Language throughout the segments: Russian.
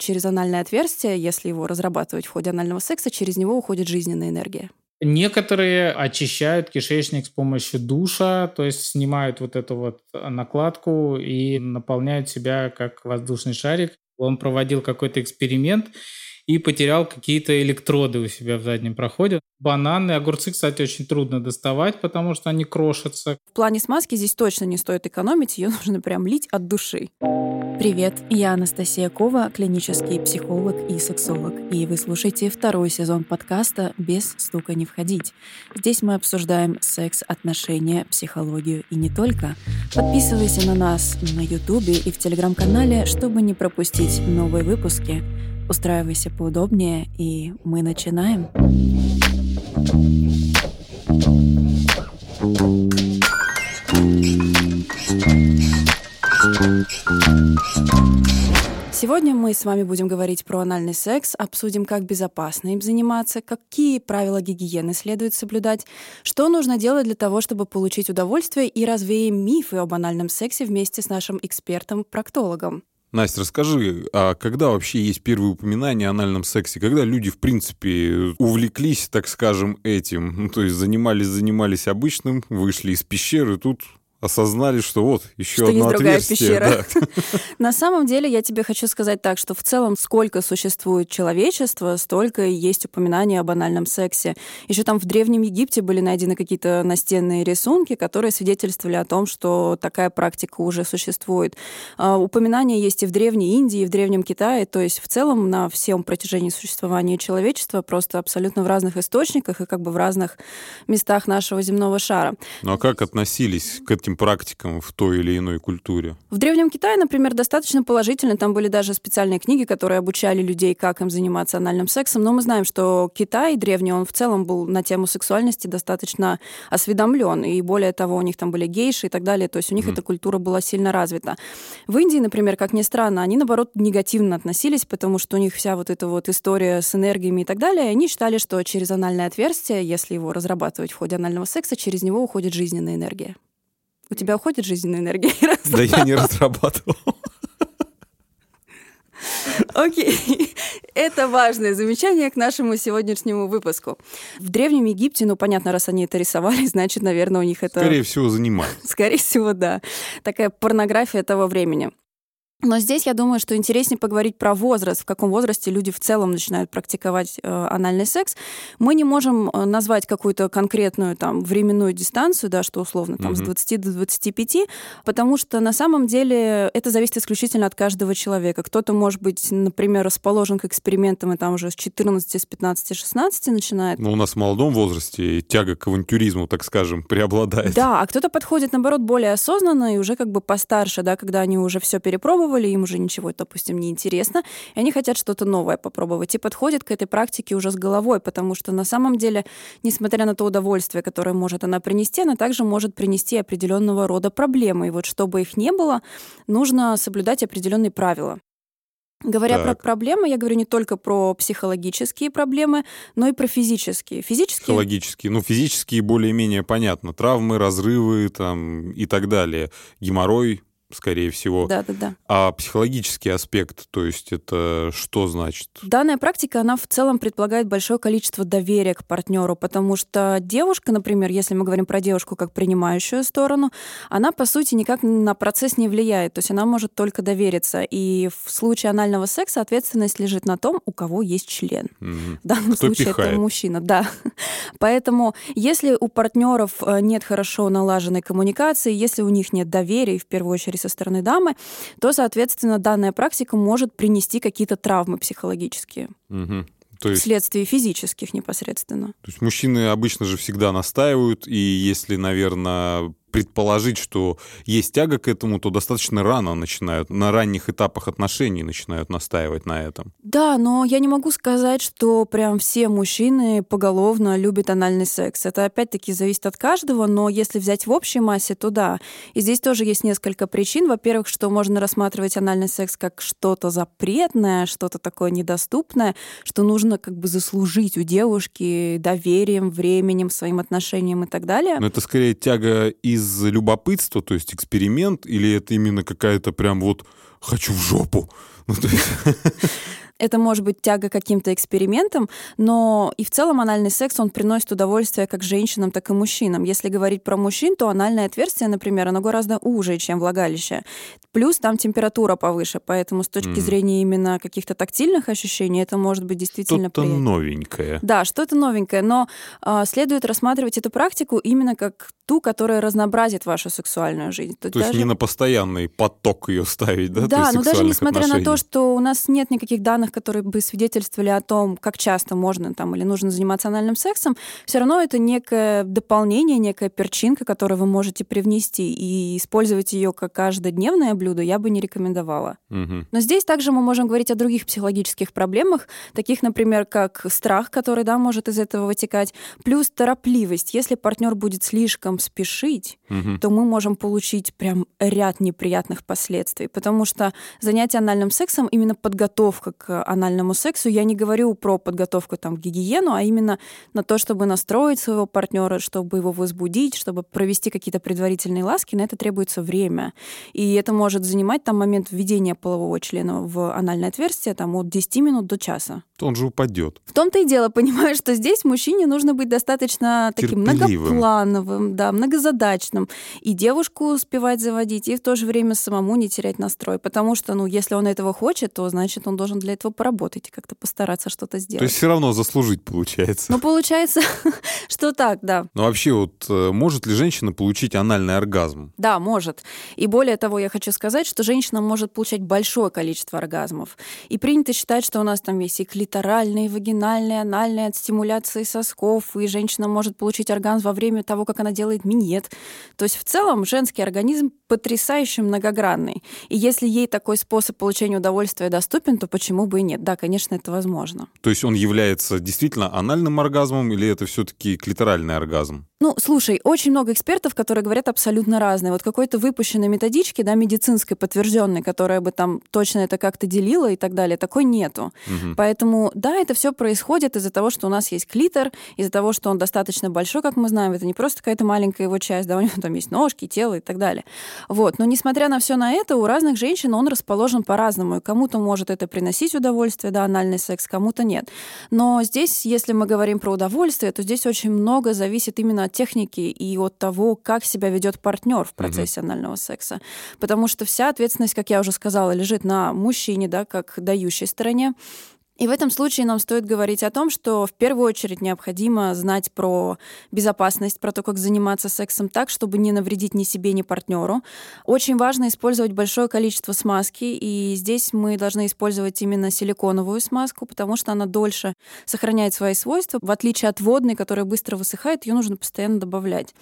через анальное отверстие, если его разрабатывать в ходе анального секса, через него уходит жизненная энергия. Некоторые очищают кишечник с помощью душа, то есть снимают вот эту вот накладку и наполняют себя как воздушный шарик. Он проводил какой-то эксперимент и потерял какие-то электроды у себя в заднем проходе. Бананы, огурцы, кстати, очень трудно доставать, потому что они крошатся. В плане смазки здесь точно не стоит экономить, ее нужно прям лить от души. Привет, я Анастасия Кова, клинический психолог и сексолог, и вы слушаете второй сезон подкаста «Без стука не входить». Здесь мы обсуждаем секс, отношения, психологию и не только. Подписывайся на нас на Ютубе и в Телеграм-канале, чтобы не пропустить новые выпуски. Устраивайся поудобнее, и мы начинаем. Сегодня мы с вами будем говорить про анальный секс, обсудим, как безопасно им заниматься, какие правила гигиены следует соблюдать, что нужно делать для того, чтобы получить удовольствие и развеем мифы об анальном сексе вместе с нашим экспертом-проктологом. Настя, расскажи, а когда вообще есть первые упоминания о анальном сексе? Когда люди, в принципе, увлеклись, так скажем, этим? Ну, то есть занимались, занимались обычным, вышли из пещеры, тут осознали, что вот еще что одно есть другая отверстие. пещера. Да. На самом деле, я тебе хочу сказать так, что в целом, сколько существует человечество, столько и есть упоминания об анальном сексе. Еще там в Древнем Египте были найдены какие-то настенные рисунки, которые свидетельствовали о том, что такая практика уже существует. А, Упоминания есть и в Древней Индии, и в Древнем Китае. То есть в целом на всем протяжении существования человечества просто абсолютно в разных источниках и как бы в разных местах нашего земного шара. Ну а как относились к этим практикам в той или иной культуре? В Древнем Китае, например, достаточно положительно. Там были даже специальные книги, которые обучали людей, как им заниматься анальным сексом. Но мы знаем, что Китай древний, он в целом был на тему сексуальности достаточно осведомлен. И более того, у них там были гейши и так далее. То есть у них Мгм. эта культура была сильно развита. В Индии, например, как ни странно, они, наоборот, негативно относились, потому что у них вся вот эта вот история с энергиями и так далее. И они считали, что через анальное отверстие, если его разрабатывать в ходе анального секса, через него уходит жизненная энергия. У тебя уходит жизненная энергия? Да я не разрабатывал. Окей. Это важное замечание к нашему сегодняшнему выпуску. В Древнем Египте, ну, понятно, раз они это рисовали, значит, наверное, у них это... Скорее всего, занимаюсь. Скорее всего, да. Такая порнография того времени. Но здесь, я думаю, что интереснее поговорить про возраст, в каком возрасте люди в целом начинают практиковать э, анальный секс. Мы не можем э, назвать какую-то конкретную там временную дистанцию, да, что условно там с Мгм. 20 до 25, потому что на самом деле это зависит исключительно от каждого человека. Кто-то, может быть, например, расположен к экспериментам и там уже с 14, с 15, 16 начинает. Но у нас в молодом возрасте тяга к авантюризму, так скажем, преобладает. Да, а кто-то подходит, наоборот, более осознанно и уже как бы постарше, да, когда они уже все перепробовали, им уже ничего, допустим, не интересно, и они хотят что-то новое попробовать, и подходят к этой практике уже с головой, потому что на самом деле, несмотря на то удовольствие, которое может она принести, она также может принести определенного рода проблемы. И вот чтобы их не было, нужно соблюдать определенные правила. Говоря про Так. проблемы, я говорю не только про психологические проблемы, но и про физические. Физические Психологические. Ну, физические более-менее понятно. Травмы, разрывы там и так далее. Геморрой, скорее всего. Да, да, да. А психологический аспект, то есть это что значит? Данная практика, она в целом предполагает большое количество доверия к партнеру, потому что девушка, например, если мы говорим про девушку как принимающую сторону, она, по сути, никак на процесс не влияет, то есть она может только довериться. И в случае анального секса ответственность лежит на том, у кого есть член. Мгм. В данном Кто случае пихает? это мужчина, да. Поэтому, если у партнеров э, нет хорошо налаженной коммуникации, если у них нет доверия, в первую очередь со стороны дамы, то, соответственно, данная практика может принести какие-то травмы психологические Мгм. То есть, вследствие физических непосредственно. то есть мужчины обычно же всегда настаивают, и если, наверное, предположить, что есть тяга к этому, то достаточно рано начинают, на ранних этапах отношений начинают настаивать на этом. Да, но я не могу сказать, что прям все мужчины поголовно любят анальный секс. Это опять-таки зависит от каждого, но если взять в общей массе, то да. И здесь тоже есть несколько причин. Во-первых, что можно рассматривать анальный секс как что-то запретное, что-то такое недоступное, что нужно как бы заслужить у девушки доверием, временем, своим отношением и так далее. Но это скорее тяга из любопытства, то есть эксперимент, или это именно какая-то прям вот «хочу в жопу», Ну, то есть... это может быть тяга к каким-то экспериментам, но и в целом анальный секс, он приносит удовольствие как женщинам, так и мужчинам. Если говорить про мужчин, то анальное отверстие, например, оно гораздо уже, чем влагалище. Плюс там температура повыше, поэтому с точки mm. зрения именно каких-то тактильных ощущений это может быть действительно что-то приятно. новенькое. Да, что-то новенькое, но э, следует рассматривать эту практику именно как ту, которая разнообразит вашу сексуальную жизнь. То, то даже... есть не на постоянный поток ее ставить, да? Да, но даже несмотря отношений. на то, что у нас нет никаких данных, которые бы свидетельствовали о том, как часто можно там или нужно заниматься анальным сексом, все равно это некое дополнение, некая перчинка, которую вы можете привнести, и использовать ее как каждодневное блюдо я бы не рекомендовала. Угу. Но здесь также мы можем говорить о других психологических проблемах, таких, например, как страх, который да, может из этого вытекать, плюс торопливость. Если партнер будет слишком спешить, угу. то мы можем получить прям ряд неприятных последствий, потому что занятие анальным сексом именно подготовка к анальному сексу. Я не говорю про подготовку там к гигиену, а именно на то, чтобы настроить своего партнера, чтобы его возбудить, чтобы провести какие-то предварительные ласки, на это требуется время. И это может занимать там момент введения полового члена в анальное отверстие там от 10 минут до часа. То он же упадет. В том-то и дело, понимаешь, что здесь мужчине нужно быть достаточно таким Терпеливым. многоплановым, да, многозадачным. И девушку успевать заводить, и в то же время самому не терять настрой. Потому что, ну, если он этого хочет, то значит он должен для этого поработать и как-то постараться что-то сделать. То есть все равно заслужить получается. Ну, получается, что так, да. Но вообще вот э, может ли женщина получить анальный оргазм? Да, может. И более того, я хочу сказать, что женщина может получать большое количество оргазмов. И принято считать, что у нас там есть и клиторальные, и вагинальные, анальные от стимуляции сосков, и женщина может получить оргазм во время того, как она делает минет. То есть в целом женский организм потрясающе многогранный. И если ей такой способ получения удовольствия доступен, то почему бы и нет? Да, конечно, это возможно. То есть он является действительно анальным оргазмом или это все-таки клиторальный оргазм? Ну, слушай, очень много экспертов, которые говорят абсолютно разные. Вот какой-то выпущенной методички, да, медицинской, подтвержденной, которая бы там точно это как-то делила и так далее, такой нету. Угу. Поэтому, да, это все происходит из-за того, что у нас есть клитор, из-за того, что он достаточно большой, как мы знаем, это не просто какая-то маленькая его часть, да, у него там есть ножки, тело и так далее. Вот. Но несмотря на все на это, у разных женщин он расположен по-разному. И кому-то может это приносить удовольствие, да, анальный секс, кому-то нет. Но здесь, если мы говорим про удовольствие, то здесь очень много зависит именно от техники и от того, как себя ведет партнер в процессе mm-hmm. анального секса. Потому что вся ответственность, как я уже сказала, лежит на мужчине, да, как дающей стороне. И в этом случае нам стоит говорить о том, что в первую очередь необходимо знать про безопасность, про то, как заниматься сексом так, чтобы не навредить ни себе, ни партнеру. Очень важно использовать большое количество смазки, и здесь мы должны использовать именно силиконовую смазку, потому что она дольше сохраняет свои свойства. В отличие от водной, которая быстро высыхает, ее нужно постоянно добавлять.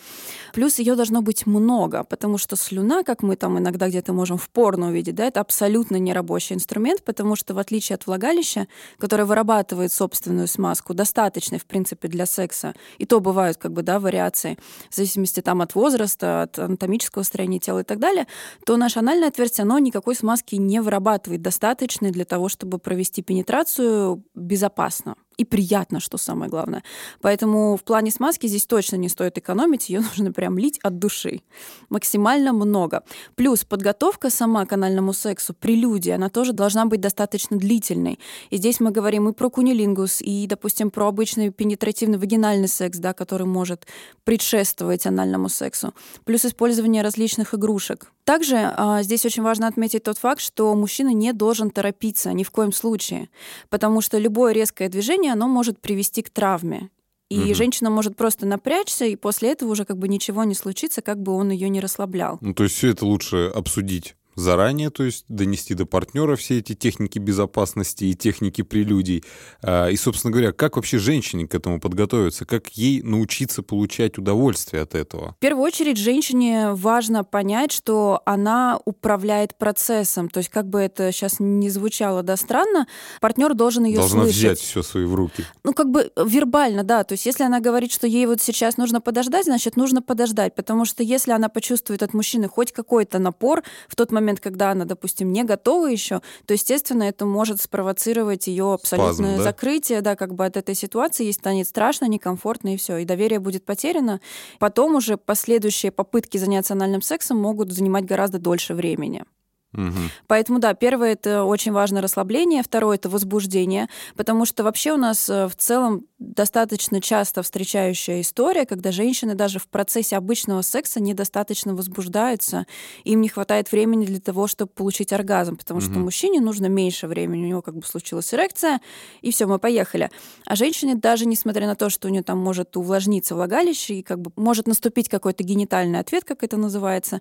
Плюс ее должно быть много, потому что слюна, как мы там иногда где-то можем в порно увидеть, да, это абсолютно нерабочий инструмент, потому что в отличие от влагалища, которая вырабатывает собственную смазку, достаточной, в принципе, для секса. И то бывают, как бы, да, вариации, в зависимости там от возраста, от анатомического строения тела и так далее, то наше анальное отверстие, оно никакой смазки не вырабатывает достаточной для того, чтобы провести пенетрацию безопасно и приятно, что самое главное. Поэтому в плане смазки здесь точно не стоит экономить, ее нужно прям лить от души. Максимально много. Плюс подготовка сама к анальному сексу, прелюдия, она тоже должна быть достаточно длительной. И здесь мы говорим и про кунилингус, и, допустим, про обычный пенетративный вагинальный секс, да, который может предшествовать анальному сексу. Плюс использование различных игрушек. Также а, здесь очень важно отметить тот факт, что мужчина не должен торопиться ни в коем случае, потому что любое резкое движение оно может привести к травме. И угу. женщина может просто напрячься, и после этого уже как бы ничего не случится, как бы он ее не расслаблял. Ну, то есть все это лучше обсудить заранее, то есть донести до партнера все эти техники безопасности и техники прелюдий. А, и, собственно говоря, как вообще женщине к этому подготовиться? Как ей научиться получать удовольствие от этого? В первую очередь женщине важно понять, что она управляет процессом. То есть, как бы это сейчас не звучало да странно, партнер должен ее Должна слышать. взять все свои в руки. Ну, как бы вербально, да. То есть, если она говорит, что ей вот сейчас нужно подождать, значит, нужно подождать. Потому что если она почувствует от мужчины хоть какой-то напор в тот момент, момент, когда она, допустим, не готова еще, то, естественно, это может спровоцировать ее абсолютное Спазм, да? закрытие, да, как бы от этой ситуации, ей станет страшно, некомфортно, и все, и доверие будет потеряно. Потом уже последующие попытки заняться анальным сексом могут занимать гораздо дольше времени. Угу. Поэтому, да, первое это очень важно расслабление, второе это возбуждение, потому что вообще у нас э, в целом достаточно часто встречающая история, когда женщины даже в процессе обычного секса недостаточно возбуждаются, им не хватает времени для того, чтобы получить оргазм, потому угу. что мужчине нужно меньше времени, у него как бы случилась эрекция, и все, мы поехали. А женщине даже несмотря на то, что у нее там может увлажниться влагалище и как бы может наступить какой-то генитальный ответ, как это называется,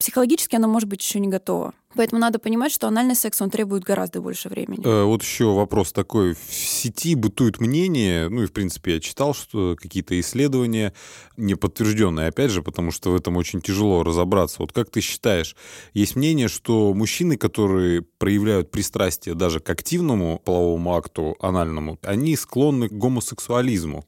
психологически она может быть еще не готова. Поэтому надо понимать, что анальный секс, он требует гораздо больше времени. Э, вот еще вопрос такой. В сети бытует мнение, ну и, в принципе, я читал, что какие-то исследования не подтвержденные, опять же, потому что в этом очень тяжело разобраться. Вот как ты считаешь, есть мнение, что мужчины, которые проявляют пристрастие даже к активному половому акту анальному, они склонны к гомосексуализму.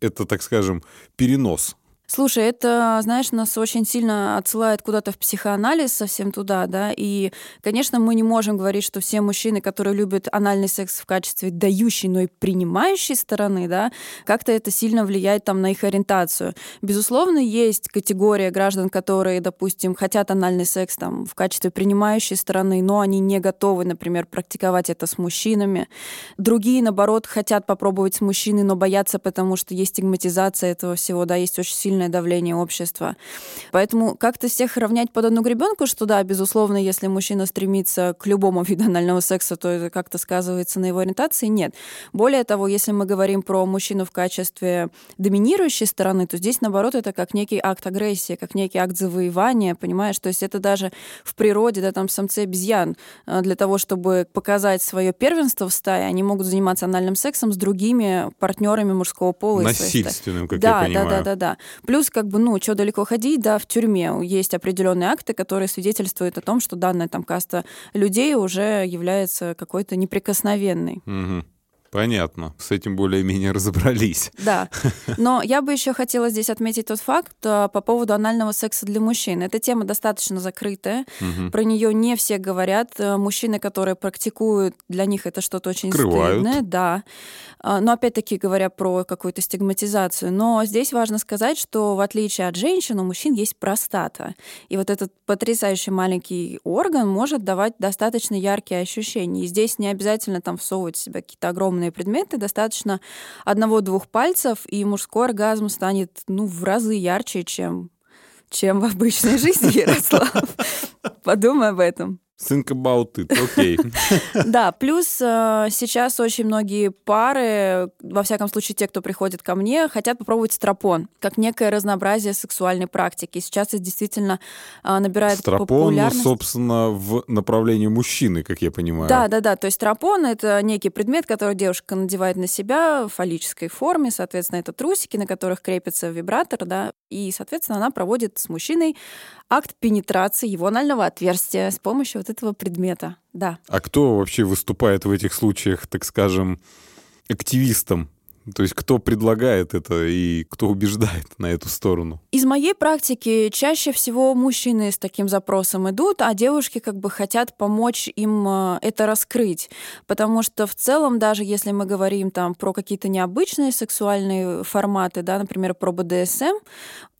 Это, так скажем, перенос Слушай, это, знаешь, нас очень сильно отсылает куда-то в психоанализ, совсем туда, да, и, конечно, мы не можем говорить, что все мужчины, которые любят анальный секс в качестве дающей, но и принимающей стороны, да, как-то это сильно влияет там на их ориентацию. Безусловно, есть категория граждан, которые, допустим, хотят анальный секс там в качестве принимающей стороны, но они не готовы, например, практиковать это с мужчинами. Другие, наоборот, хотят попробовать с мужчиной, но боятся, потому что есть стигматизация этого всего, да, есть очень сильно сильное давление общества. Поэтому как-то всех равнять под одну гребенку, что да, безусловно, если мужчина стремится к любому виду анального секса, то это как-то сказывается на его ориентации, нет. Более того, если мы говорим про мужчину в качестве доминирующей стороны, то здесь, наоборот, это как некий акт агрессии, как некий акт завоевания, понимаешь? То есть это даже в природе, да, там самцы обезьян э, для того, чтобы показать свое первенство в стае, они могут заниматься анальным сексом с другими партнерами мужского пола. Насильственным, как да, я понимаю. Да, да, да, да. Плюс, как бы, ну, что далеко ходить, да, в тюрьме есть определенные акты, которые свидетельствуют о том, что данная там каста людей уже является какой-то неприкосновенной. Угу. Понятно. С этим более-менее разобрались. Да. Но я бы еще хотела здесь отметить тот факт а, по поводу анального секса для мужчин. Эта тема достаточно закрытая. Угу. Про нее не все говорят. Э, мужчины, которые практикуют, для них это что-то очень Скрывают. стыдное. Да. А, но опять-таки говоря про какую-то стигматизацию. Но здесь важно сказать, что в отличие от женщин, у мужчин есть простата. И вот этот потрясающий маленький орган может давать достаточно яркие ощущения. И здесь не обязательно там всовывать в себя какие-то огромные огромные предметы, достаточно одного-двух пальцев, и мужской оргазм станет ну, в разы ярче, чем, чем в обычной жизни, Ярослав. Подумай об этом. Think about it, окей. Okay. да, плюс э, сейчас очень многие пары, во всяком случае те, кто приходит ко мне, хотят попробовать стропон, как некое разнообразие сексуальной практики. Сейчас это действительно э, набирает стропон, популярность. собственно, в направлении мужчины, как я понимаю. Да, да, да. То есть стропон — это некий предмет, который девушка надевает на себя в фаллической форме. Соответственно, это трусики, на которых крепится вибратор, да, и, соответственно, она проводит с мужчиной акт пенетрации его анального отверстия с помощью вот этого предмета. Да. А кто вообще выступает в этих случаях, так скажем, активистом? То есть кто предлагает это и кто убеждает на эту сторону? Из моей практики чаще всего мужчины с таким запросом идут, а девушки как бы хотят помочь им э, это раскрыть. Потому что в целом, даже если мы говорим там про какие-то необычные сексуальные форматы, да, например, про БДСМ,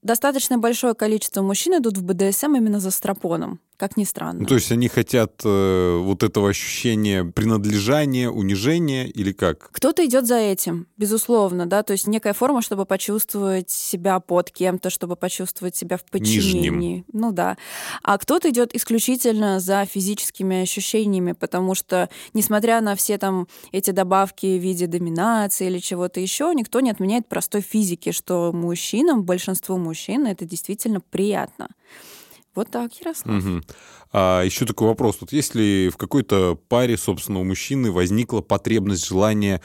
достаточно большое количество мужчин идут в БДСМ именно за стропоном, как ни странно. Ну, то есть они хотят э, вот этого ощущения принадлежания, унижения или как? Кто-то идет за этим, безусловно, да, то есть некая форма, чтобы почувствовать себя под кем-то, чтобы почувствовать себя в подчинении. Нижним. Ну да. А кто-то идет исключительно за физическими ощущениями, потому что, несмотря на все там эти добавки в виде доминации или чего-то еще, никто не отменяет простой физики, что мужчинам, большинству мужчин, мужчин, это действительно приятно. Вот так, Ярослав. Угу. А еще такой вопрос. Вот если в какой-то паре, собственно, у мужчины возникла потребность, желание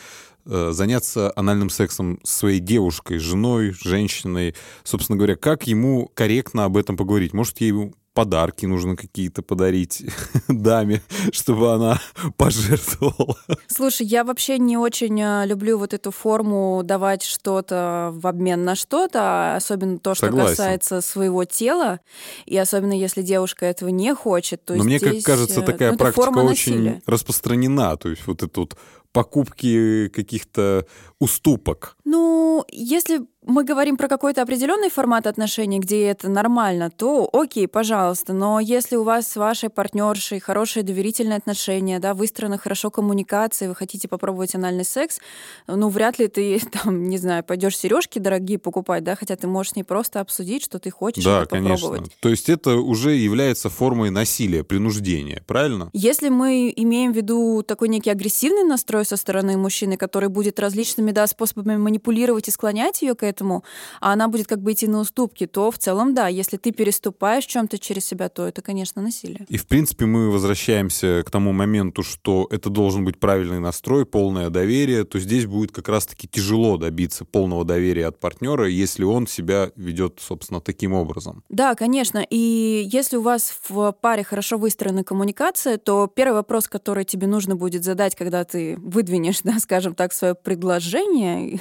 э, заняться анальным сексом с своей девушкой, женой, женщиной, собственно говоря, как ему корректно об этом поговорить? Может, ей подарки нужно какие-то подарить даме, чтобы она пожертвовала. Слушай, я вообще не очень э, люблю вот эту форму давать что-то в обмен на что-то, особенно то, что Согласен. касается своего тела, и особенно если девушка этого не хочет. То Но мне, здесь, как кажется, э, такая ну, практика очень распространена, то есть вот это вот покупки каких-то уступок. Ну, если мы говорим про какой-то определенный формат отношений, где это нормально, то окей, пожалуйста. Но если у вас с вашей партнершей хорошие доверительные отношения, да, выстроена хорошо коммуникация, вы хотите попробовать анальный секс, ну, вряд ли ты, там, не знаю, пойдешь сережки дорогие покупать, да, хотя ты можешь с ней просто обсудить, что ты хочешь да, это конечно. попробовать. То есть это уже является формой насилия, принуждения, правильно? Если мы имеем в виду такой некий агрессивный настрой со стороны мужчины, который будет различными да, способами манипулировать и склонять ее к этому, а она будет как бы идти на уступки, то в целом да, если ты переступаешь чем-то через себя, то это, конечно, насилие. И, в принципе, мы возвращаемся к тому моменту, что это должен быть правильный настрой, полное доверие, то здесь будет как раз-таки тяжело добиться полного доверия от партнера, если он себя ведет, собственно, таким образом. Да, конечно. И если у вас в паре хорошо выстроена коммуникация, то первый вопрос, который тебе нужно будет задать, когда ты выдвинешь, да, скажем так, свое предложение,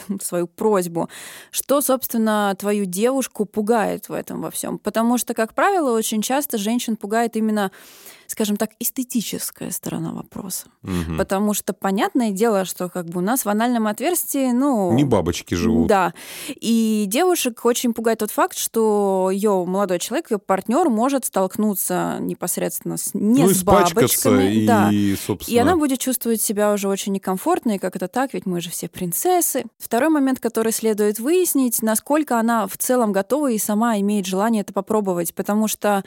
свою просьбу, что, собственно, твою девушку пугает в этом во всем. Потому что, как правило, очень часто женщин пугает именно скажем так, эстетическая сторона вопроса. Мгм. Потому что понятное дело, что как бы у нас в анальном отверстии, ну... Не бабочки живут. Да. И девушек очень пугает тот факт, что ее молодой человек, ее партнер может столкнуться непосредственно с, не ну, с бабочками. и, да. собственно... И она будет чувствовать себя уже очень некомфортно, и как это так, ведь мы же все принцессы. Второй момент, который следует выяснить, насколько она в целом готова и сама имеет желание это попробовать, потому что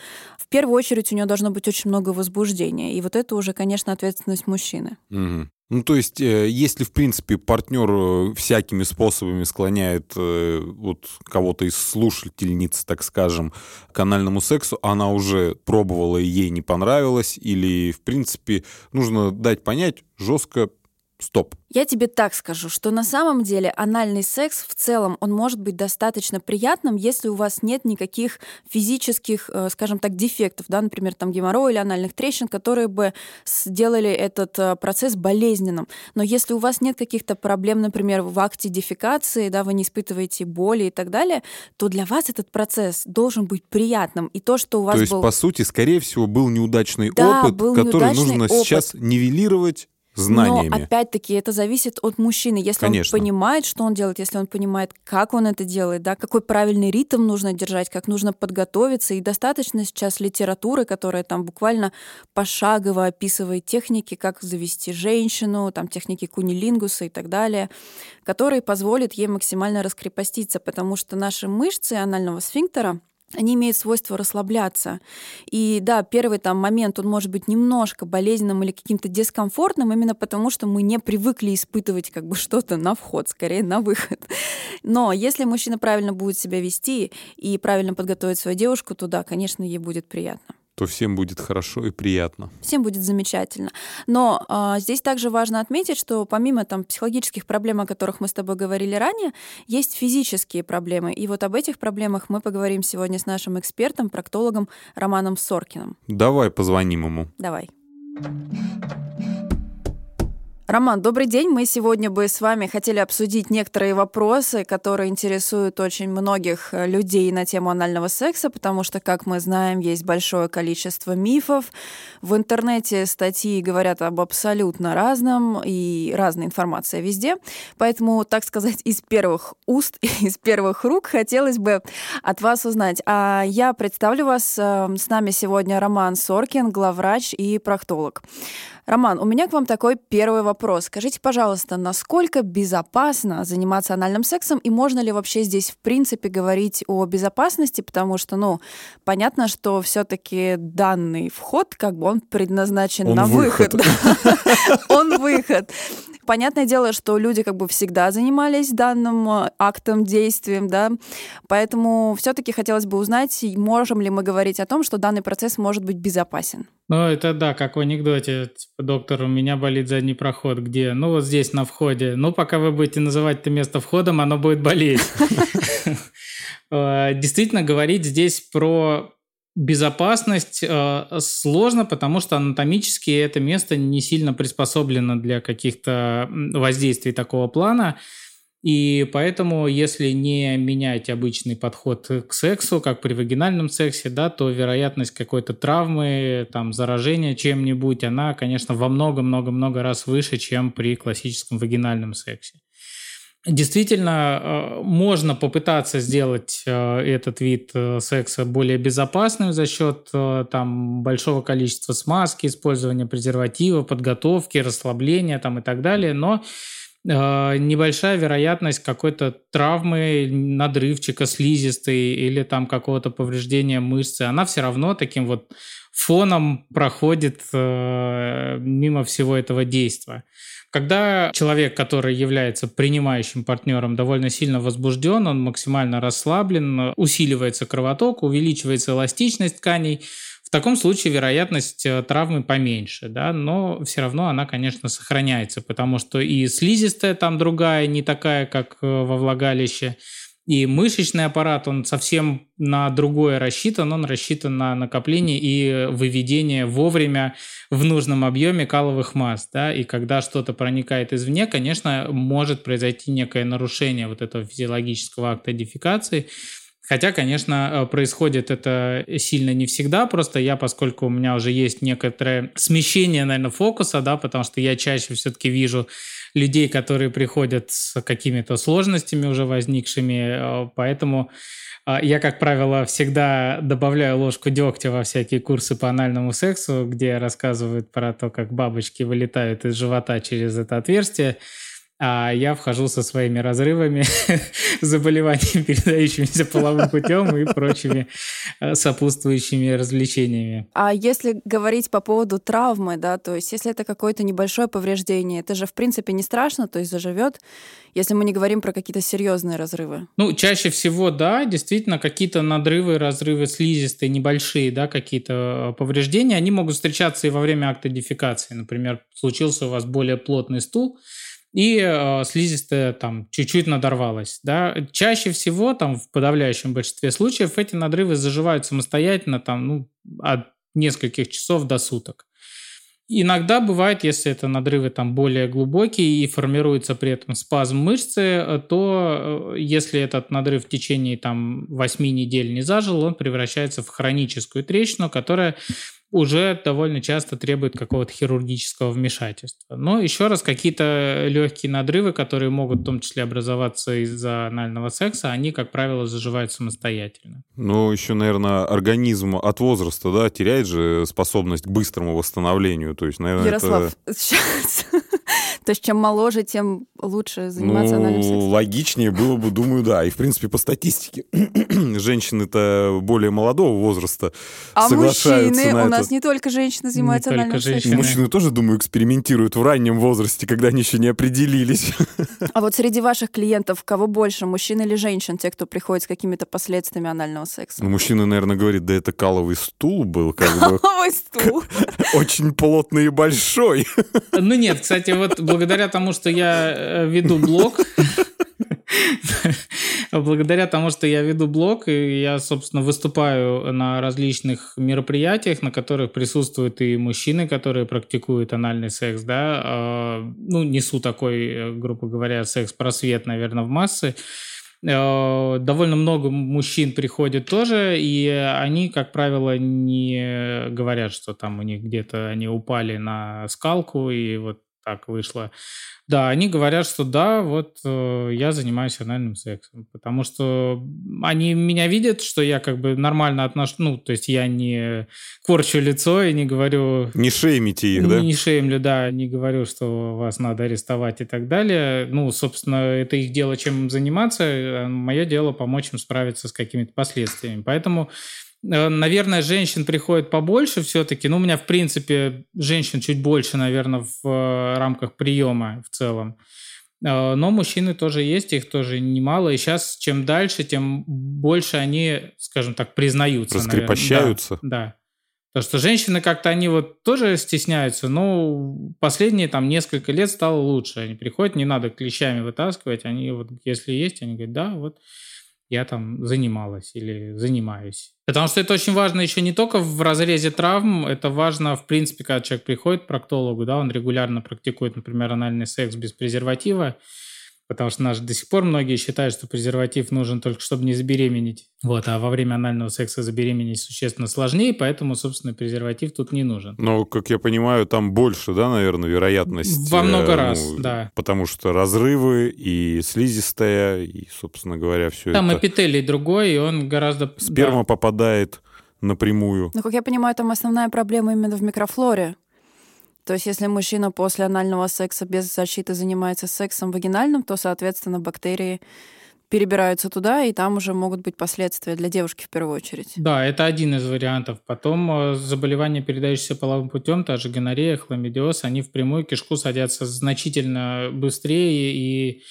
первую очередь у нее должно быть очень много возбуждения, и вот это уже, конечно, ответственность мужчины. Мгм. Ну, то есть, э, если, в принципе, партнер э, всякими способами склоняет э, вот кого-то из слушательниц, так скажем, к анальному сексу, она уже пробовала и ей не понравилось, или, в принципе, нужно дать понять жестко стоп. Я тебе так скажу, что на самом деле анальный секс в целом, он может быть достаточно приятным, если у вас нет никаких физических, э, скажем так, дефектов, да, например, там геморрой или анальных трещин, которые бы сделали этот э, процесс болезненным. Но если у вас нет каких-то проблем, например, в акте дефекации, да, вы не испытываете боли и так далее, то для вас этот процесс должен быть приятным. И то, что у вас То есть, был... по сути, скорее всего, был неудачный Да, опыт, был который неудачный нужно опыт. сейчас нивелировать знаниями. Но опять-таки это зависит от мужчины. Если Конечно. он понимает, что он делает, если он понимает, как он это делает, да, какой правильный ритм нужно держать, как нужно подготовиться. И достаточно сейчас литературы, которая там буквально пошагово описывает техники, как завести женщину, там техники кунилингуса и так далее, которые позволят ей максимально раскрепоститься, потому что наши мышцы анального сфинктера они имеют свойство расслабляться. И да, первый там момент, он может быть немножко болезненным или каким-то дискомфортным, именно потому что мы не привыкли испытывать как бы что-то на вход, скорее на выход. Но если мужчина правильно будет себя вести и правильно подготовить свою девушку, то да, конечно, ей будет приятно То всем будет хорошо и приятно. всем будет замечательно. Но а, здесь также важно отметить, что помимо там психологических проблем, о которых мы с тобой говорили ранее, есть физические проблемы. И вот об этих проблемах мы поговорим сегодня с нашим экспертом, проктологом Романом Соркиным. Давай позвоним ему. Давай. Роман, добрый день. Мы сегодня бы с вами хотели обсудить некоторые вопросы, которые интересуют очень многих э, людей на тему анального секса, потому что, как мы знаем, есть большое количество мифов. В интернете статьи говорят об абсолютно разном, и разная информация везде. Поэтому, так сказать, из первых уст, из первых рук хотелось бы от вас узнать. А я представлю вас. э, С нами сегодня Роман Соркин, главврач и проктолог. Роман, у меня к вам такой первый вопрос. Скажите, пожалуйста, насколько безопасно заниматься анальным сексом и можно ли вообще здесь в принципе говорить о безопасности, потому что, ну, понятно, что все-таки данный вход, как бы он предназначен Он на выход. Он выход. Понятное дело, что люди как бы всегда занимались данным э, актом, действием, да, поэтому все-таки хотелось бы узнать, можем ли мы говорить о том, что данный процесс может быть безопасен. Ну, это да, как в анекдоте. Типа, доктор, у меня болит задний проход. Где? Ну, вот здесь, на входе. Ну, пока вы будете называть это место входом, оно будет болеть. Э, Действительно, говорить здесь про безопасность э, сложно, потому что анатомически это место не сильно приспособлено для каких-то воздействий такого плана. И поэтому, если не менять обычный подход к сексу, как при вагинальном сексе, да, то вероятность какой-то травмы, там, заражения чем-нибудь, она, конечно, во много-много-много раз выше, чем при классическом вагинальном сексе. Действительно, э, можно попытаться сделать э, этот вид э, секса более безопасным за счет там, большого количества смазки, использования презерватива, подготовки, расслабления там, и так далее, но небольшая вероятность какой-то травмы, надрывчика слизистой или там какого-то повреждения мышцы, она все равно таким вот фоном проходит мимо всего этого действия. Когда человек, который является принимающим партнером, довольно сильно возбужден, он максимально расслаблен, усиливается кровоток, увеличивается эластичность тканей, таком случае вероятность э, травмы поменьше, да, но все равно она, конечно, сохраняется, потому что и слизистая там другая, не такая, как э, во влагалище, и мышечный аппарат, он совсем на другое рассчитан, он рассчитан на накопление и выведение вовремя в нужном объеме каловых масс. Да? И когда что-то проникает извне, конечно, может произойти некое нарушение вот этого физиологического акта дефекации, Хотя, конечно, происходит это сильно не всегда, просто я, поскольку у меня уже есть некоторое смещение, наверное, фокуса, да, потому что я чаще все-таки вижу людей, которые приходят с какими-то сложностями уже возникшими, э, поэтому э, я, как правило, всегда добавляю ложку дегтя во всякие курсы по анальному сексу, где рассказывают про то, как бабочки вылетают из живота через это отверстие а я вхожу со своими разрывами, заболеваниями, передающимися половым путем и прочими э, сопутствующими развлечениями. А если говорить по поводу травмы, да, то есть если это какое-то небольшое повреждение, это же в принципе не страшно, то есть заживет, если мы не говорим про какие-то серьезные разрывы. Ну, чаще всего, да, действительно, какие-то надрывы, разрывы слизистые, небольшие, да, какие-то э, повреждения, они могут встречаться и во время акта дефекации. Например, случился у вас более плотный стул, и э, слизистая там чуть-чуть надорвалась. Да? Чаще всего, там, в подавляющем большинстве случаев, эти надрывы заживают самостоятельно там, ну, от нескольких часов до суток. Иногда бывает, если это надрывы там более глубокие и формируется при этом спазм мышцы, то э, если этот надрыв в течение там 8 недель не зажил, он превращается в хроническую трещину, которая уже довольно часто требует какого-то хирургического вмешательства. Но еще раз, какие-то легкие надрывы, которые могут в том числе образоваться из-за анального секса, они, как правило, заживают самостоятельно. Ну, еще, наверное, организм от возраста, да, теряет же способность к быстрому восстановлению. То есть, наверное, Ярослав, это... сейчас то есть чем моложе, тем лучше заниматься ну, анальным сексом. логичнее было бы, думаю, да. И, в принципе, по статистике женщины-то более молодого возраста а соглашаются мужчины, на у это. нас не только женщины занимаются Не анальным женщины. сексом. Мужчины тоже, думаю, экспериментируют в раннем возрасте, когда они еще не определились. А вот среди ваших клиентов кого больше, мужчин или женщин, те, кто приходит с какими-то последствиями анального секса? Ну, мужчина, наверное, говорит, да это каловый стул был, как бы. Каловый стул. Очень плотный и большой. Ну нет, кстати, вот благодаря тому, что я э, веду блог, благодаря тому, что я веду блог, и я, собственно, выступаю на различных мероприятиях, на которых присутствуют и мужчины, которые практикуют анальный секс, да, а, ну, несу такой, э, грубо говоря, секс-просвет, наверное, в массы, э, довольно много мужчин приходит тоже, и они, как правило, не говорят, что там у них где-то они упали на скалку, и вот так вышло. Да, они говорят, что да, вот э, я занимаюсь анальным сексом, потому что они меня видят, что я как бы нормально отношусь, ну, то есть я не корчу лицо и не говорю... Не шеймите их, да? Не шеймлю, да, не говорю, что вас надо арестовать и так далее. Ну, собственно, это их дело, чем им заниматься, а мое дело помочь им справиться с какими-то последствиями. Поэтому наверное, женщин приходит побольше все-таки. Ну, у меня, в принципе, женщин чуть больше, наверное, в э, рамках приема в целом. Э, но мужчины тоже есть, их тоже немало. И сейчас, чем дальше, тем больше они, скажем так, признаются. Раскрепощаются. Да, да. Потому что женщины как-то, они вот тоже стесняются, но последние там несколько лет стало лучше. Они приходят, не надо клещами вытаскивать, они вот, если есть, они говорят, да, вот я там занималась или занимаюсь. Потому что это очень важно еще не только в разрезе травм, это важно, в принципе, когда человек приходит к проктологу, да, он регулярно практикует, например, анальный секс без презерватива, потому что нас до сих пор многие считают, что презерватив нужен только чтобы не забеременеть. Вот, а во время анального секса забеременеть существенно сложнее, поэтому, собственно, презерватив тут не нужен. Но, как я понимаю, там больше, да, наверное, вероятность? Во много э, раз, ну, да. Потому что разрывы и слизистая, и, собственно говоря, все там это... Там эпителий другой, и он гораздо... Сперма да. попадает напрямую. Ну, как я понимаю, там основная проблема именно в микрофлоре. То есть если мужчина после анального секса без защиты занимается сексом вагинальным, то, соответственно, бактерии перебираются туда, и там уже могут быть последствия для девушки в первую очередь. Да, это один из вариантов. Потом э, заболевания, передающиеся половым путем, та же гонорея, хламидиоз, они в прямую кишку садятся значительно быстрее и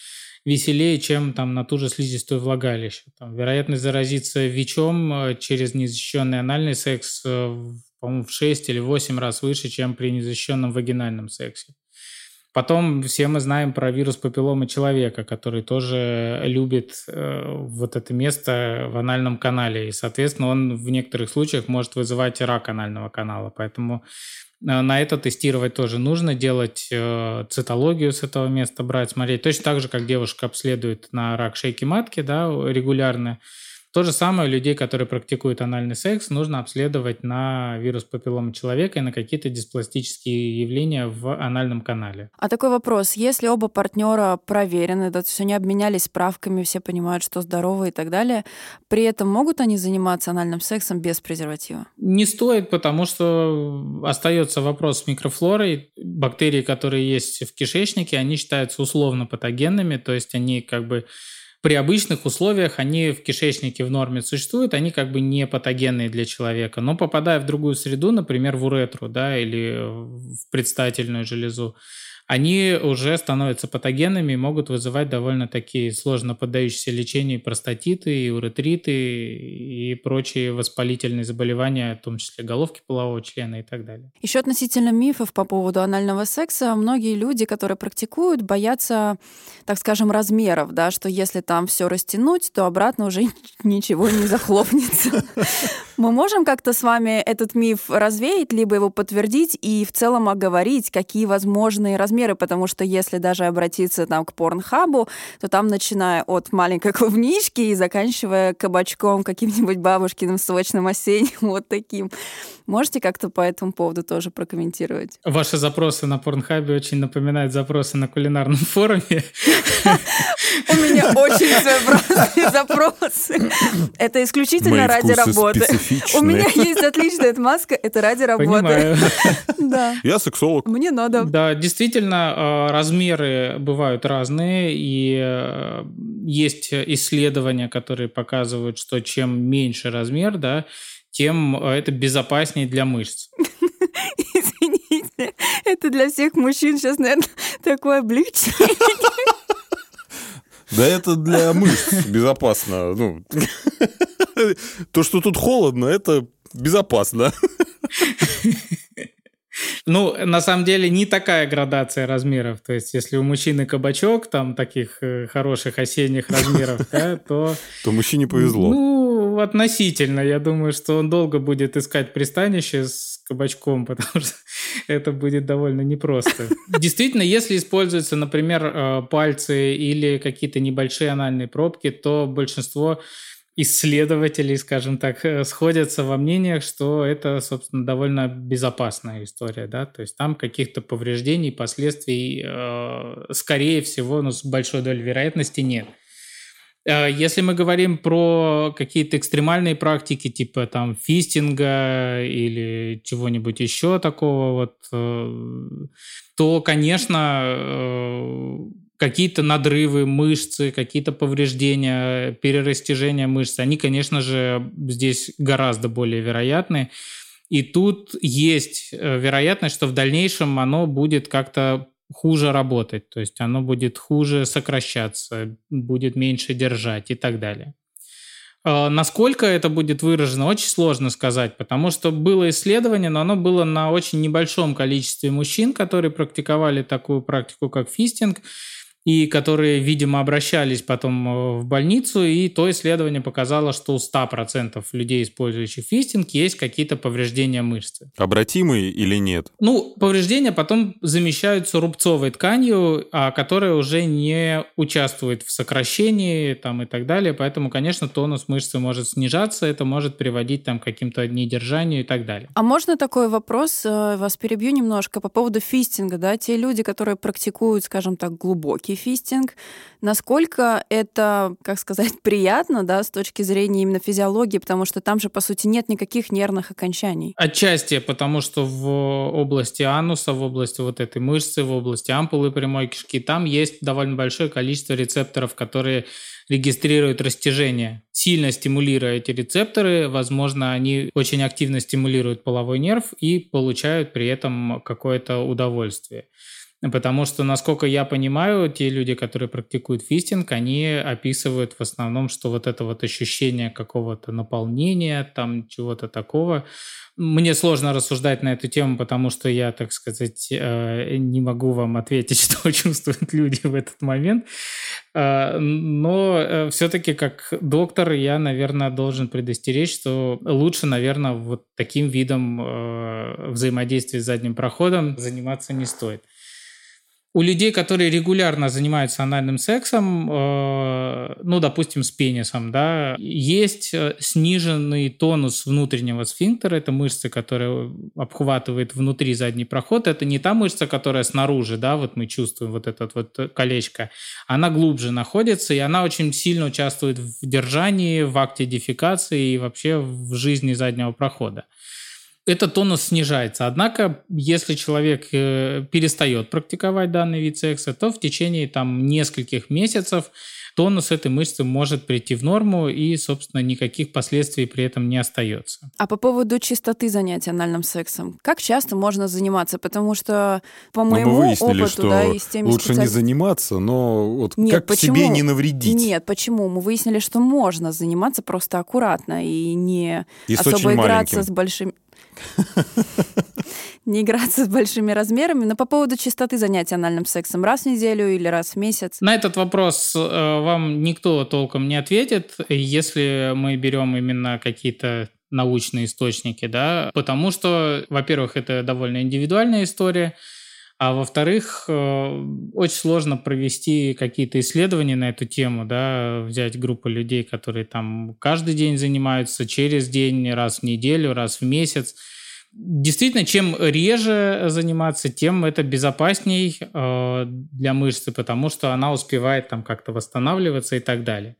веселее, чем там на ту же слизистую влагалище. Там, вероятность заразиться ВИЧом э, через незащищенный анальный секс э, по-моему, в 6 или 8 раз выше, чем при незащищенном вагинальном сексе. Потом все мы знаем про вирус папилломы человека, который тоже любит э, вот это место в анальном канале. И, соответственно, он в некоторых случаях может вызывать рак анального канала. Поэтому э, на это тестировать тоже нужно, делать э, цитологию с этого места, брать, смотреть. Точно так же, как девушка обследует на рак шейки матки да, регулярно. То же самое людей, которые практикуют анальный секс, нужно обследовать на вирус папиллома человека и на какие-то диспластические явления в анальном канале. А такой вопрос. Если оба партнера проверены, да, то есть они обменялись справками, все понимают, что здоровы и так далее, при этом могут они заниматься анальным сексом без презерватива? Не стоит, потому что остается вопрос с микрофлорой. Бактерии, которые есть в кишечнике, они считаются условно патогенными, то есть они как бы при обычных условиях они в кишечнике в норме существуют, они как бы не патогенные для человека. Но попадая в другую среду, например, в уретру да, или в предстательную железу, они уже становятся патогенами и могут вызывать довольно такие сложно поддающиеся лечению простатиты, и уретриты и прочие воспалительные заболевания, в том числе головки полового члена и так далее. Еще относительно мифов по поводу анального секса, многие люди, которые практикуют, боятся, так скажем, размеров, да, что если там все растянуть, то обратно уже ничего не захлопнется. Мы можем как-то с вами этот миф развеять, либо его подтвердить и в целом оговорить, какие возможные размеры, потому что если даже обратиться там к порнхабу, то там, начиная от маленькой клубнички и заканчивая кабачком каким-нибудь бабушкиным сочным осенним, вот таким. Можете как-то по этому поводу тоже прокомментировать? Ваши запросы на порнхабе очень напоминают запросы на кулинарном форуме. У меня очень своеобразные запросы. Это исключительно ради работы. У меня есть отличная отмазка, это ради работы. Да. Я сексолог. Мне надо. Да, действительно, э, размеры бывают разные, и э, есть исследования, которые показывают, что чем меньше размер, да, тем э, это безопаснее для мышц. Извините, это для всех мужчин сейчас, наверное, такое облегчение. Да это для мышц безопасно. Ну, то, что тут холодно, это безопасно. Ну, на самом деле, не такая градация размеров. То есть, если у мужчины кабачок, там, таких э, хороших осенних размеров, то... То мужчине повезло. Ну, относительно. Я думаю, что он долго будет искать пристанище с кабачком, потому что это будет довольно непросто. Действительно, если используются, например, э, пальцы или какие-то небольшие анальные пробки, то большинство исследователей, скажем так, э, сходятся во мнениях, что это, собственно, довольно безопасная история, да, то есть там каких-то повреждений, последствий, э, скорее всего, ну, с большой долей вероятности нет. Э, если мы говорим про какие-то экстремальные практики, типа там фистинга или чего-нибудь еще такого, вот, то, конечно, какие-то надрывы мышцы, какие-то повреждения, перерастяжения мышц, они, конечно же, здесь гораздо более вероятны. И тут есть э, вероятность, что в дальнейшем оно будет как-то хуже работать, то есть оно будет хуже сокращаться, будет меньше держать и так далее. А, насколько это будет выражено, очень сложно сказать, потому что было исследование, но оно было на очень небольшом количестве мужчин, которые практиковали такую практику, как фистинг, и которые, видимо, обращались потом э, в больницу, и то исследование показало, что у 100% людей, использующих фистинг, есть какие-то повреждения мышцы. Обратимые или нет? Ну, повреждения потом замещаются рубцовой тканью, а которая уже не участвует в сокращении там, и так далее, поэтому, конечно, тонус мышцы может снижаться, это может приводить там, к каким-то недержанию и так далее. А можно такой вопрос, э, вас перебью немножко, по поводу фистинга, да, те люди, которые практикуют, скажем так, глубокий глубокий фистинг, насколько это, как сказать, приятно, да, с точки зрения именно физиологии, потому что там же, по сути, нет никаких нервных окончаний. Отчасти, потому что в области ануса, в области вот этой мышцы, в области ампулы прямой кишки, там есть довольно большое количество рецепторов, которые регистрируют растяжение. Сильно стимулируя эти рецепторы, возможно, они очень активно стимулируют половой нерв и получают при этом какое-то удовольствие. Потому что, насколько я понимаю, те люди, которые практикуют фистинг, они описывают в основном, что вот это вот ощущение какого-то наполнения, там чего-то такого. Мне сложно рассуждать на эту тему, потому что я, так сказать, э, не могу вам ответить, что чувствуют люди в этот момент. Э, но э, все-таки как доктор я, наверное, должен предостеречь, что лучше, наверное, вот таким видом взаимодействия с задним проходом заниматься не стоит у людей, которые регулярно занимаются анальным сексом, э, ну, допустим, с пенисом, да, есть э, сниженный тонус внутреннего сфинктера, это мышца, которая обхватывает внутри задний проход, это не та мышца, которая снаружи, да, вот мы чувствуем вот это вот колечко, она глубже находится, и она очень сильно участвует в держании, в акте дефекации и вообще в жизни заднего прохода этот тонус снижается. Однако, если человек э, перестает практиковать данный вид секса, то в течение там, нескольких месяцев тонус этой мышцы может прийти в норму и, собственно, никаких последствий при этом не остается. А по поводу чистоты занятий анальным сексом, как часто можно заниматься? Потому что по моему но мы выяснили, опыту, что да, и с теми лучше специали... не заниматься, но вот Нет, как почему? себе не навредить. Нет, почему? Мы выяснили, что можно заниматься просто аккуратно и не И особо играться маленьким. с большими... Не играться с большими размерами. Но по поводу чистоты занятий анальным сексом раз в неделю или раз в месяц? На этот вопрос э, вам никто толком не ответит, если мы берем именно какие-то научные источники, да, потому что, во-первых, это довольно индивидуальная история, а во-вторых, э, очень сложно провести какие-то исследования на эту тему, да, взять группу людей, которые там каждый день занимаются, через день, раз в неделю, раз в месяц. Действительно, чем реже заниматься, тем это безопасней э, для мышцы, потому что она успевает там как-то восстанавливаться и так далее.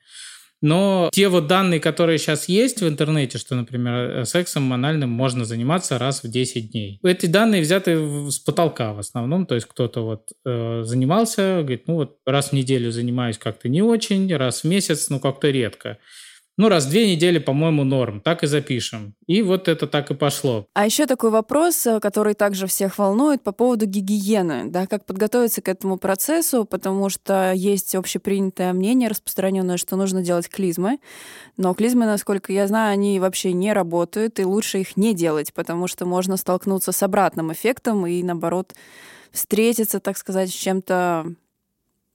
Но те вот данные, которые сейчас есть в интернете, что, например, э, сексом анальным можно заниматься раз в 10 дней. Эти данные взяты с потолка в основном, то есть кто-то вот э, занимался, говорит, ну вот раз в неделю занимаюсь как-то не очень, раз в месяц, ну как-то редко. Ну, раз в две недели, по-моему, норм. Так и запишем. И вот это так и пошло. А еще такой вопрос, э, который также всех волнует по поводу гигиены, да, как подготовиться к этому процессу, потому что есть общепринятое мнение распространенное, что нужно делать клизмы, но клизмы, насколько я знаю, они вообще не работают, и лучше их не делать, потому что можно столкнуться с обратным эффектом и, наоборот, встретиться, так сказать, с чем-то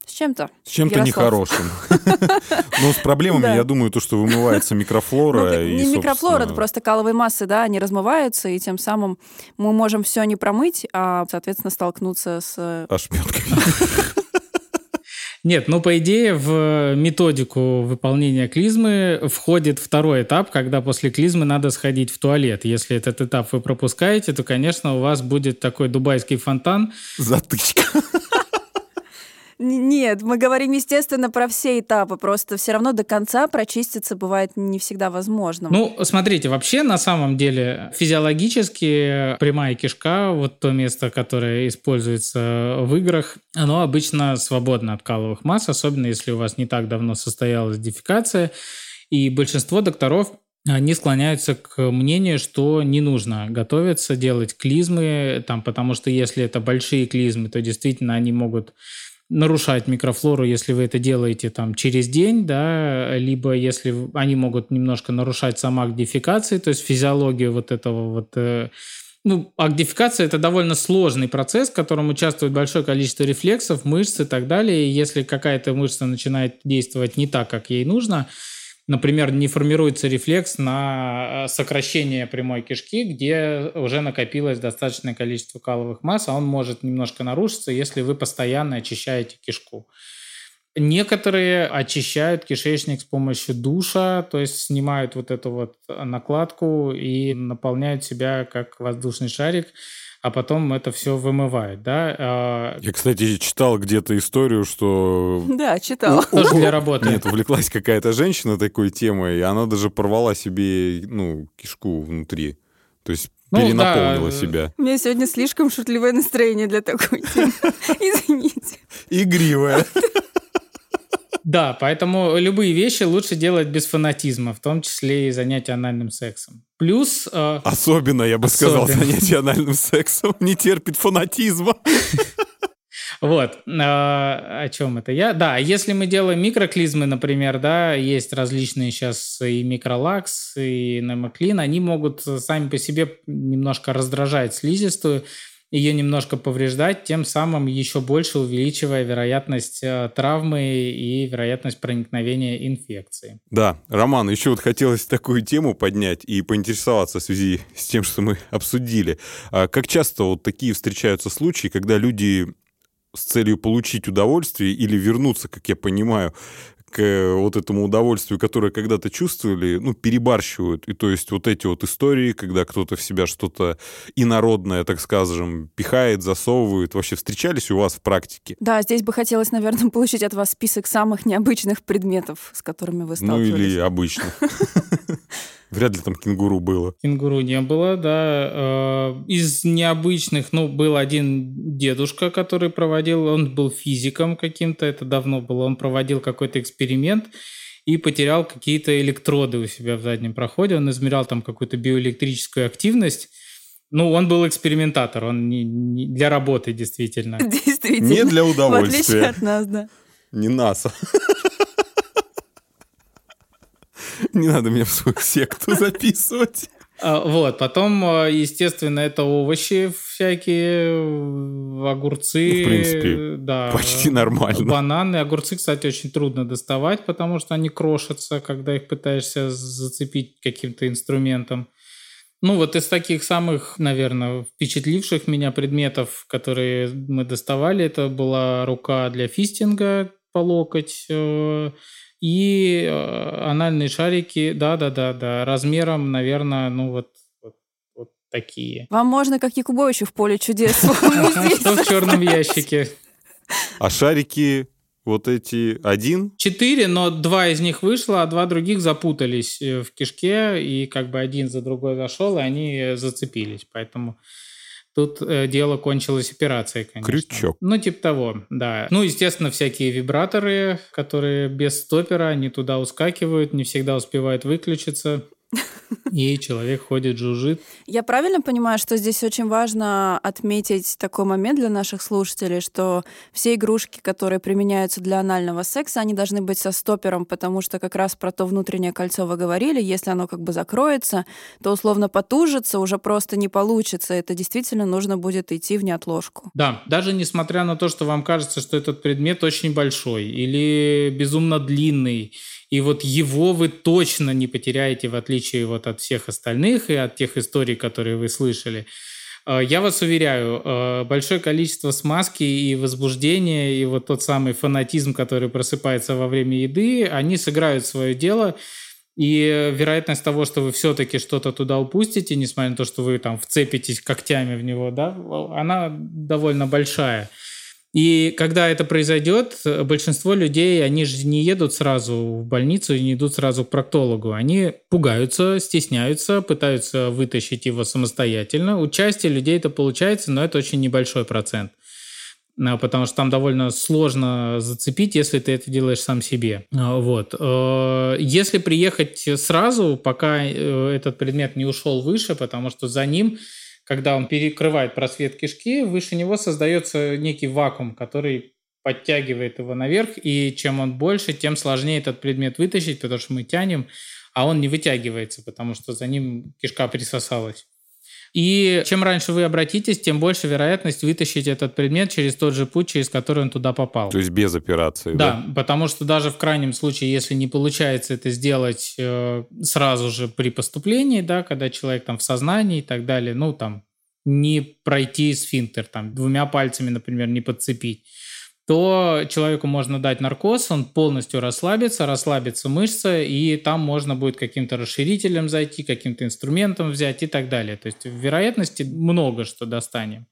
с чем-то. С чем-то нехорошим. Но с проблемами, я думаю, то, что вымывается Ну, микрофлора. и, не микрофлора, это просто каловые массы, да, они размываются, и тем самым мы можем все не промыть, а, соответственно, столкнуться с... э, Ошметками. Нет, ну, по идее, в методику выполнения клизмы входит второй этап, когда после клизмы надо сходить в туалет. Если этот этап вы пропускаете, то, конечно, у вас будет такой дубайский фонтан. Затычка. Нет, мы говорим, естественно, про все этапы, просто все равно до конца прочиститься бывает не всегда возможным. Ну, смотрите, вообще, на самом деле, физиологически прямая кишка, вот то место, которое используется в играх, оно обычно свободно от каловых масс, особенно если у вас не так давно состоялась дефекация. И большинство докторов они склоняются к мнению, что не нужно готовиться, делать клизмы, там, потому что если это большие клизмы, то действительно они могут нарушать микрофлору, если вы это делаете там через день, да, либо если они могут немножко нарушать сам акт то есть физиологию вот этого вот э, Ну, агдификация – это довольно сложный процесс, в котором участвует большое количество рефлексов, мышц и так далее. И если какая-то мышца начинает действовать не так, как ей нужно, например, не формируется рефлекс на э, сокращение прямой кишки, где уже накопилось достаточное количество каловых масс, а он может немножко нарушиться, если вы постоянно очищаете кишку. Некоторые очищают кишечник с помощью душа, то есть снимают вот эту вот накладку и наполняют себя как воздушный шарик, а потом это все вымывают, да. А Я, кстати, читал где-то историю, что... Да, читал. Тоже для работы. Нет, увлеклась какая-то женщина такой темой, и она даже порвала себе, ну, кишку внутри. То есть ну, перенаполнила да. себя. У меня сегодня слишком шутливое настроение для такой темы. Извините. Игривое. Да, поэтому любые вещи лучше делать без фанатизма, в том числе и занятия анальным сексом. Плюс... Э, особенно, я бы особенно. сказал, занятие анальным сексом не терпит фанатизма. Вот, э, о чем это я? Да, если мы делаем микроклизмы, например, да, есть различные сейчас и микролакс, и немоклин, они могут сами по себе немножко раздражать слизистую, ее немножко повреждать, тем самым еще больше увеличивая вероятность э, травмы и вероятность проникновения инфекции. Да, Роман, еще вот хотелось такую тему поднять и поинтересоваться в связи с тем, что мы обсудили. А как часто вот такие встречаются случаи, когда люди с целью получить удовольствие или вернуться, как я понимаю, к вот этому удовольствию, которое когда-то чувствовали, ну, перебарщивают. И то есть вот эти вот истории, когда кто-то в себя что-то инородное, так скажем, пихает, засовывает, вообще встречались у вас в практике? Да, здесь бы хотелось, наверное, получить от вас список самых необычных предметов, с которыми вы сталкивались. Ну, или обычных. Вряд ли там кенгуру было. Кенгуру не было, да. Э, из необычных, ну, был один дедушка, который проводил, он был физиком каким-то, это давно было, он проводил какой-то эксперимент и потерял какие-то электроды у себя в заднем проходе, он измерял там какую-то биоэлектрическую активность, ну, он был экспериментатор, он не, не для работы действительно. Действительно. Не для удовольствия. В отличие от нас, да. Не НАСА. Не надо меня в свою секту записывать. А, вот, потом, а, естественно, это овощи всякие, огурцы. Ну, в принципе, да, почти нормально. Бананы. Огурцы, кстати, очень трудно доставать, потому что они крошатся, когда их пытаешься зацепить каким-то инструментом. Ну, вот из таких самых, наверное, впечатливших меня предметов, которые мы доставали, это была рука для фистинга по локоть, э, и э, анальные шарики, да-да-да-да, размером, наверное, ну вот, вот, вот такие. Вам можно, как Якубовичу в поле чудес. Что в черном ящике? А шарики вот эти один? Четыре, но два из них вышло, а два других запутались э, в кишке, и как бы один за другой зашел, и они зацепились. Поэтому Тут э, дело кончилось операцией, конечно. Крючок. Ну, типа того, да. Ну, естественно, всякие вибраторы, которые без стопера, они туда ускакивают, не всегда успевают выключиться. И человек ходит, жужжит. Я правильно понимаю, что здесь очень важно отметить такой момент для наших слушателей, что все игрушки, которые применяются для анального секса, они должны быть со стопером, потому что как раз про то внутреннее кольцо вы говорили, если оно как бы закроется, то условно потужится, уже просто не получится. Это действительно нужно будет идти в неотложку. Да, даже несмотря на то, что вам кажется, что этот предмет очень большой или безумно длинный, и вот его вы точно не потеряете, в отличие вот от всех остальных и от тех историй, которые вы слышали. Э, я вас уверяю, э, большое количество смазки и возбуждения, и вот тот самый фанатизм, который просыпается во время еды, они сыграют свое дело. И вероятность того, что вы все-таки что-то туда упустите, несмотря на то, что вы там вцепитесь когтями в него, да, она довольно большая. И когда это произойдет, большинство людей, они же не едут сразу в больницу и не идут сразу к проктологу. Они пугаются, стесняются, пытаются вытащить его самостоятельно. У части людей это получается, но это очень небольшой процент а, потому что там довольно сложно зацепить, если ты это делаешь сам себе. А, вот. Э, если приехать сразу, пока э, этот предмет не ушел выше, потому что за ним когда он перекрывает просвет кишки, выше него создается некий вакуум, который подтягивает его наверх, и чем он больше, тем сложнее этот предмет вытащить, потому что мы тянем, а он не вытягивается, потому что за ним кишка присосалась. И чем раньше вы обратитесь, тем больше вероятность вытащить этот предмет через тот же путь, через который он туда попал. То есть без операции, да? Да, потому что даже в крайнем случае, если не получается это сделать э, сразу же при поступлении, да, когда человек там в сознании и так далее, ну там не пройти сфинктер, там двумя пальцами, например, не подцепить, то человеку можно дать наркоз, он полностью расслабится, расслабится мышца, и там можно будет каким-то расширителем зайти, каким-то инструментом взять и так далее. То есть вероятности много что достанем.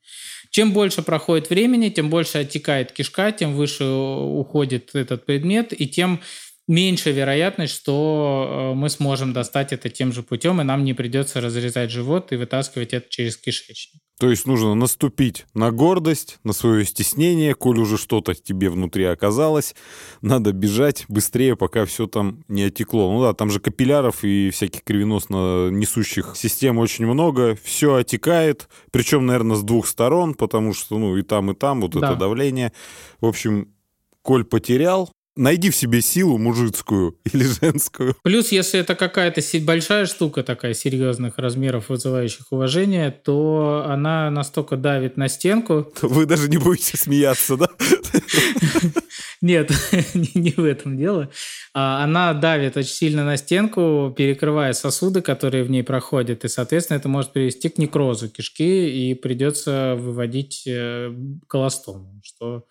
Чем больше проходит времени, тем больше оттекает кишка, тем выше уходит этот предмет, и тем меньше вероятность, что э, мы сможем достать это тем же путем, и нам не придется разрезать живот и вытаскивать это через кишечник. То есть нужно наступить на гордость, на свое стеснение, коль уже что-то тебе внутри оказалось, надо бежать быстрее, пока все там не отекло. Ну да, там же капилляров и всяких кривеносно несущих систем очень много, все отекает, причем, наверное, с двух сторон, потому что, ну, и там, и там вот да. это давление. В общем, коль потерял, Найди в себе силу мужицкую или женскую. Плюс, если это какая-то большая штука такая серьезных размеров, вызывающих уважение, то она настолько давит на стенку. Вы даже не будете смеяться, да? Нет, не в этом дело. А, она давит очень сильно на стенку, перекрывая сосуды, которые в ней проходят, и, соответственно, это может привести к некрозу кишки, и придется выводить э, колостому, что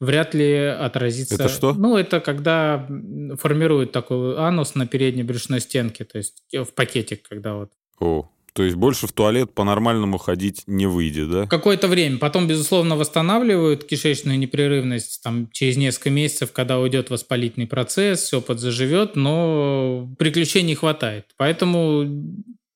вряд ли отразится... Это что? Ну, это когда формируют такой анус на передней брюшной стенке, то есть в пакетик, когда вот... О, то есть больше в туалет по-нормальному ходить не выйдет, да? Какое-то время. Потом, безусловно, восстанавливают кишечную непрерывность там, через несколько месяцев, когда уйдет воспалительный процесс, все подзаживет, но приключений хватает. Поэтому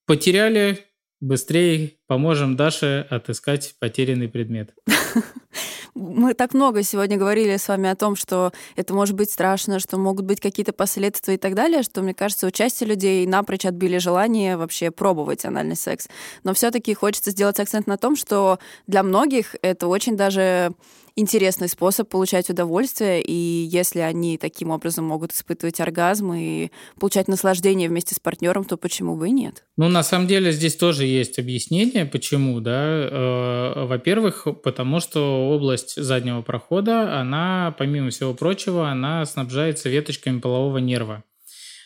потеряли, быстрее поможем Даше отыскать потерянный предмет. Мы так много сегодня говорили с вами о том, что это может быть страшно, что могут быть какие-то последствия и так далее, что, мне кажется, у части людей напрочь отбили желание вообще пробовать анальный секс. Но все таки хочется сделать акцент на том, что для многих это очень даже интересный способ получать удовольствие, и если они таким образом могут испытывать оргазм и получать наслаждение вместе с партнером, то почему бы и нет? Ну, на самом деле здесь тоже есть объяснение, почему, да. Э, во-первых, потому что область заднего прохода, она, помимо всего прочего, она снабжается веточками полового нерва.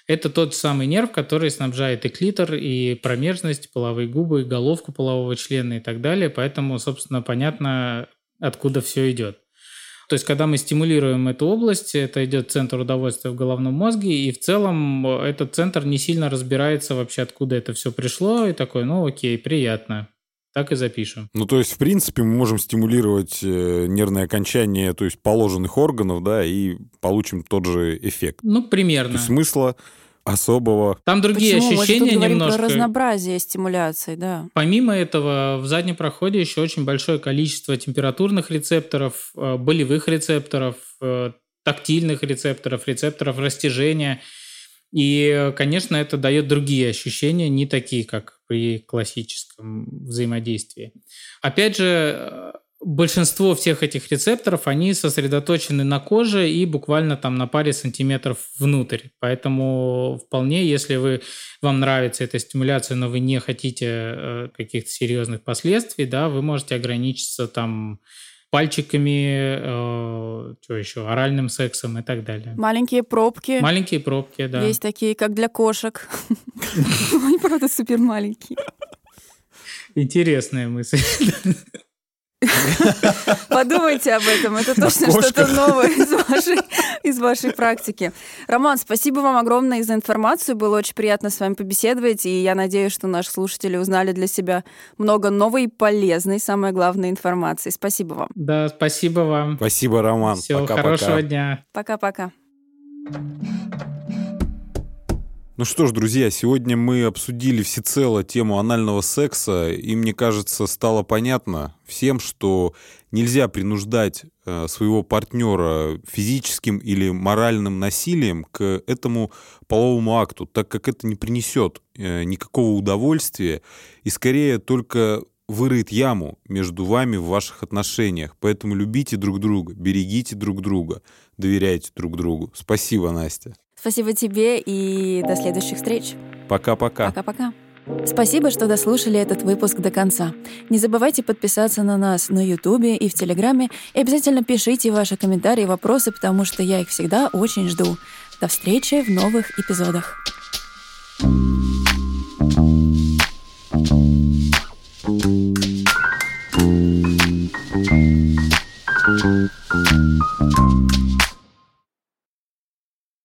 Это тот самый нерв, который снабжает и клитор, и промежность, половые губы, и головку полового члена и так далее. Поэтому, собственно, понятно, откуда все идет. То есть, когда мы стимулируем эту область, это идет центр удовольствия в головном мозге, и в целом этот центр не сильно разбирается вообще, откуда это все пришло, и такой, ну окей, приятно. Так и запишем. Ну, то есть, в принципе, мы можем стимулировать э, нервное окончание, то есть положенных органов, да, и получим тот же эффект. Ну, примерно. То есть смысла особого. Там другие Почему? ощущения Мы немножко. про разнообразие стимуляции, да. Помимо этого, в заднем проходе еще очень большое количество температурных рецепторов, э, болевых рецепторов, э, тактильных рецепторов, рецепторов растяжения. И, конечно, это дает другие ощущения, не такие, как при классическом взаимодействии. Опять же, большинство всех этих рецепторов, они сосредоточены на коже и буквально там на паре сантиметров внутрь. Поэтому вполне, если вы, вам нравится эта стимуляция, но вы не хотите э, каких-то серьезных последствий, да, вы можете ограничиться там пальчиками, э, что еще, оральным сексом и так далее. Маленькие пробки. Маленькие пробки, да. Есть такие, как для кошек. Они, правда, супер маленькие. Интересная мысль. Подумайте об этом. Это точно что-то новое из вашей, из вашей практики. Роман, спасибо вам огромное за информацию. Было очень приятно с вами побеседовать. И я надеюсь, что наши слушатели узнали для себя много новой и полезной, самое главное, информации. Спасибо вам. Да, спасибо вам. Спасибо, Роман. Всего Пока-пока. хорошего дня. Пока-пока. Ну что ж, друзья, сегодня мы обсудили всецело тему анального секса, и мне кажется, стало понятно всем, что нельзя принуждать э, своего партнера физическим или моральным насилием к этому половому акту, так как это не принесет э, никакого удовольствия и скорее только вырыет яму между вами в ваших отношениях. Поэтому любите друг друга, берегите друг друга, доверяйте друг другу. Спасибо, Настя. Спасибо тебе и до следующих встреч. Пока-пока. Пока-пока. Спасибо, что дослушали этот выпуск до конца. Не забывайте подписаться на нас на Ютубе и в Телеграме, и обязательно пишите ваши комментарии и вопросы, потому что я их всегда очень жду. До встречи в новых эпизодах.